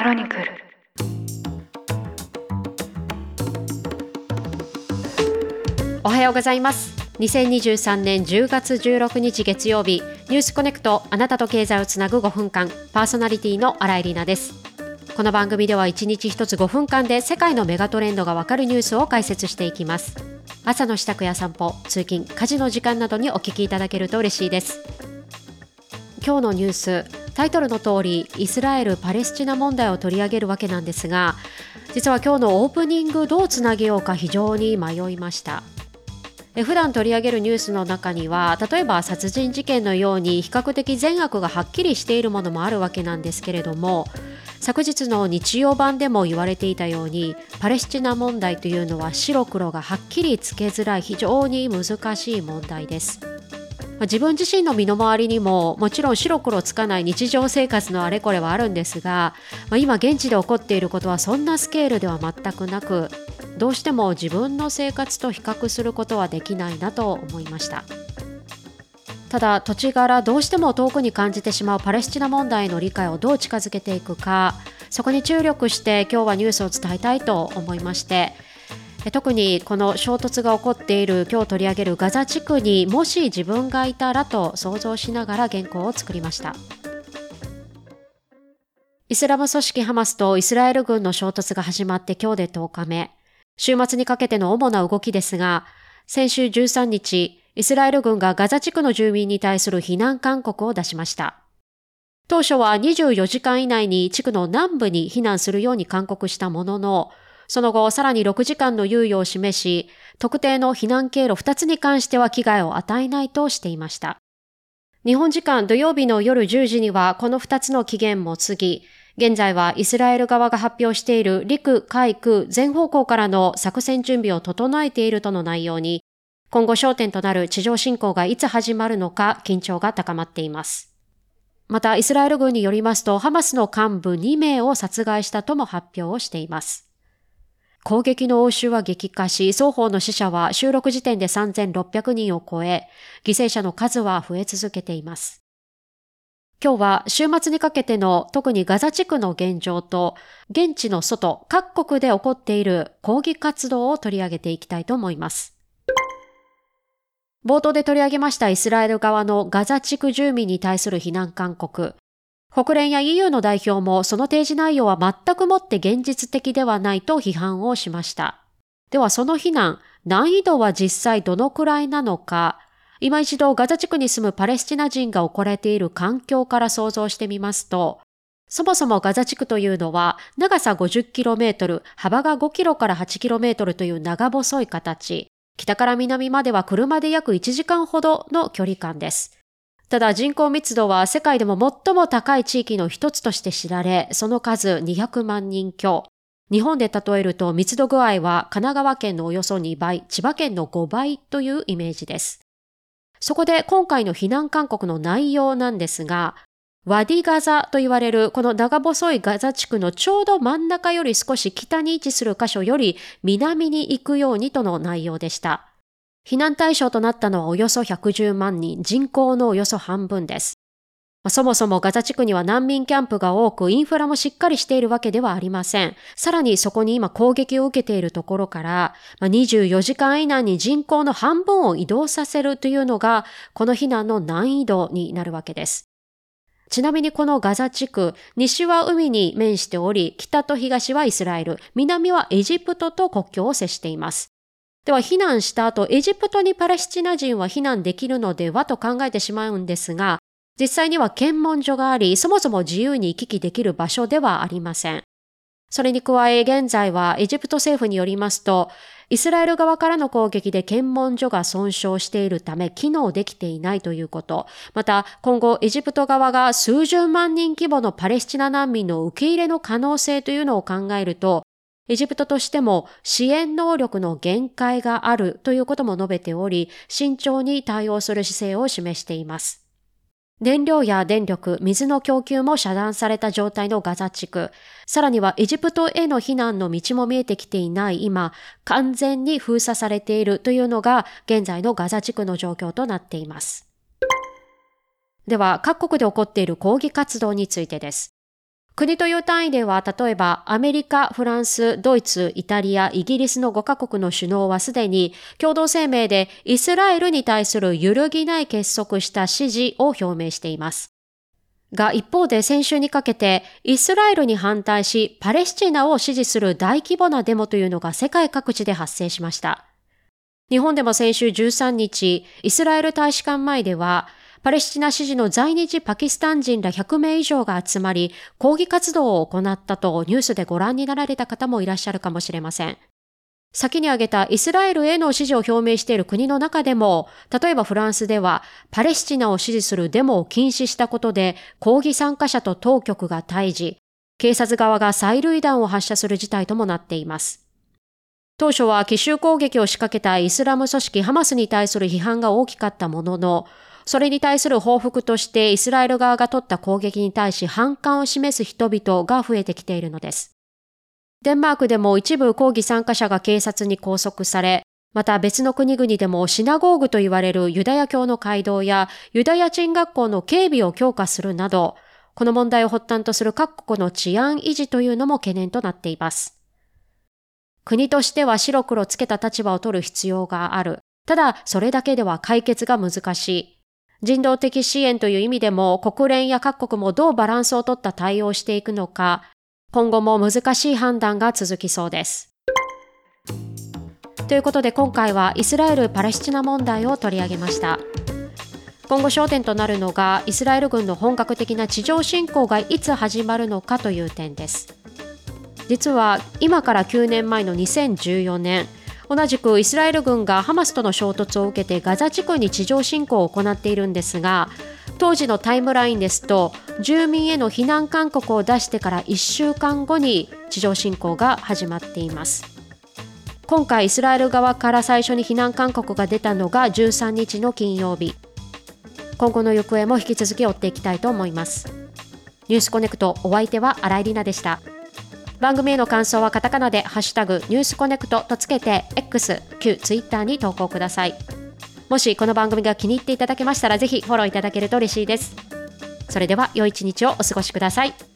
クロニクル。おはようございます。2023年10月16日月曜日ニュースコネクトあなたと経済をつなぐ5分間パーソナリティの新井里奈です。この番組では1日1つ5分間で世界のメガトレンドがわかるニュースを解説していきます。朝の支度や散歩通勤家事の時間などにお聞きいただけると嬉しいです。今日のニュースタイトルの通りイスラエル・パレスチナ問題を取り上げるわけなんですが実は今日のオープニングどうつなげようか非常に迷いました普段取り上げるニュースの中には例えば殺人事件のように比較的善悪がはっきりしているものもあるわけなんですけれども昨日の日曜版でも言われていたようにパレスチナ問題というのは白黒がはっきりつけづらい非常に難しい問題です。ま自分自身の身の回りにももちろん白黒つかない日常生活のあれこれはあるんですが、まあ、今現地で起こっていることはそんなスケールでは全くなくどうしても自分の生活と比較することはできないなと思いました。ただ土地柄どうしても遠くに感じてしまうパレスチナ問題の理解をどう近づけていくかそこに注力して今日はニュースを伝えたいと思いまして特にこの衝突が起こっている今日取り上げるガザ地区にもし自分がいたらと想像しながら原稿を作りました。イスラム組織ハマスとイスラエル軍の衝突が始まって今日で10日目。週末にかけての主な動きですが先週13日イスラエル軍がガザ地区の住民に対する避難勧告を出しました。当初は24時間以内に地区の南部に避難するように勧告したもののその後、さらに6時間の猶予を示し、特定の避難経路2つに関しては危害を与えないとしていました。日本時間土曜日の夜10時にはこの2つの期限も過ぎ、現在はイスラエル側が発表している陸海空全方向からの作戦準備を整えているとの内容に、今後焦点となる地上侵攻がいつ始まるのか緊張が高まっています。また、イスラエル軍によりますと、ハマスの幹部2名を殺害したとも発表をしています。攻撃の応酬は激化し、双方の死者は収録時点で3600人を超え、犠牲者の数は増え続けています。今日は週末にかけての特にガザ地区の現状と、現地の外、各国で起こっている抗議活動を取り上げていきたいと思います。冒頭で取り上げましたイスラエル側のガザ地区住民に対する非難勧告。国連や EU の代表もその提示内容は全くもって現実的ではないと批判をしました。ではその非難、難易度は実際どのくらいなのか、今一度ガザ地区に住むパレスチナ人が置かれている環境から想像してみますと、そもそもガザ地区というのは長さ 50km、幅が 5km から 8km という長細い形、北から南までは車で約1時間ほどの距離感です。ただ人口密度は世界でも最も高い地域の一つとして知られ、その数200万人強。日本で例えると密度具合は神奈川県のおよそ2倍、千葉県の5倍というイメージです。そこで今回の避難勧告の内容なんですが、ワディガザと言われるこの長細いガザ地区のちょうど真ん中より少し北に位置する箇所より南に行くようにとの内容でした。避難対象となったのはおよそ110万人、人口のおよそ半分です。そもそもガザ地区には難民キャンプが多く、インフラもしっかりしているわけではありません。さらにそこに今攻撃を受けているところから、24時間以内に人口の半分を移動させるというのが、この避難の難易度になるわけです。ちなみにこのガザ地区、西は海に面しており、北と東はイスラエル、南はエジプトと国境を接しています。では避難した後、エジプトにパレスチナ人は避難できるのでは？と考えてしまうんですが、実際には検問所があり、そもそも自由に行き来できる場所ではありません。それに加え、現在はエジプト政府によりますと、イスラエル側からの攻撃で検問所が損傷しているため機能できていないということ。また、今後エジプト側が数十万人規模のパレスチナ難民の受け入れの可能性というのを考えると、エジプトとしても支援能力の限界があるということも述べており、慎重に対応する姿勢を示しています。燃料や電力、水の供給も遮断された状態のガザ地区。さらにはエジプトへの避難の道も見えてきていない今、完全に封鎖されているというのが現在のガザ地区の状況となっています。では、各国で起こっている抗議活動についてです。国という単位では、例えばアメリカ、フランス、ドイツ、イタリア、イギリスの5カ国の首脳はすでに共同声明でイスラエルに対する揺るぎない結束した支持を表明しています。が一方で先週にかけてイスラエルに反対しパレスチナを支持する大規模なデモというのが世界各地で発生しました。日本でも先週13日、イスラエル大使館前ではパレスチナ支持の在日パキスタン人ら100名以上が集まり、抗議活動を行ったとニュースでご覧になられた方もいらっしゃるかもしれません。先に挙げたイスラエルへの支持を表明している国の中でも、例えばフランスではパレスチナを支持するデモを禁止したことで抗議参加者と当局が対峙、警察側が催涙弾を発射する事態ともなっています。当初は奇襲攻撃を仕掛けたイスラム組織ハマスに対する批判が大きかったものの、それに対する報復としてイスラエル側が取った攻撃に対し反感を示す人々が増えてきているのです。デンマークでも一部抗議参加者が警察に拘束され、また別の国々でもシナゴーグと言われるユダヤ教の街道やユダヤ人学校の警備を強化するなど、この問題を発端とする各国の治安維持というのも懸念となっています。国としては白黒つけた立場を取る必要がある。ただ、それだけでは解決が難しい。人道的支援という意味でも国連や各国もどうバランスをとった対応をしていくのか、今後も難しい判断が続きそうです。ということで今回はイスラエル・パレスチナ問題を取り上げました。今後焦点となるのがイスラエル軍の本格的な地上侵攻がいつ始まるのかという点です。実は今から9年前の2014年、同じくイスラエル軍がハマスとの衝突を受けてガザ地区に地上侵攻を行っているんですが当時のタイムラインですと住民への避難勧告を出してから1週間後に地上侵攻が始まっています。今回イスラエル側から最初に避難勧告が出たのが13日の金曜日。今後の行方も引き続き追っていきたいと思います。ニュースコネクトお相手は新井里奈でした。番組への感想はカタカナでハッシュタグニュースコネクトとつけて X、旧 Twitter に投稿ください。もしこの番組が気に入っていただけましたらぜひフォローいただけると嬉しいです。それでは良い一日をお過ごしください。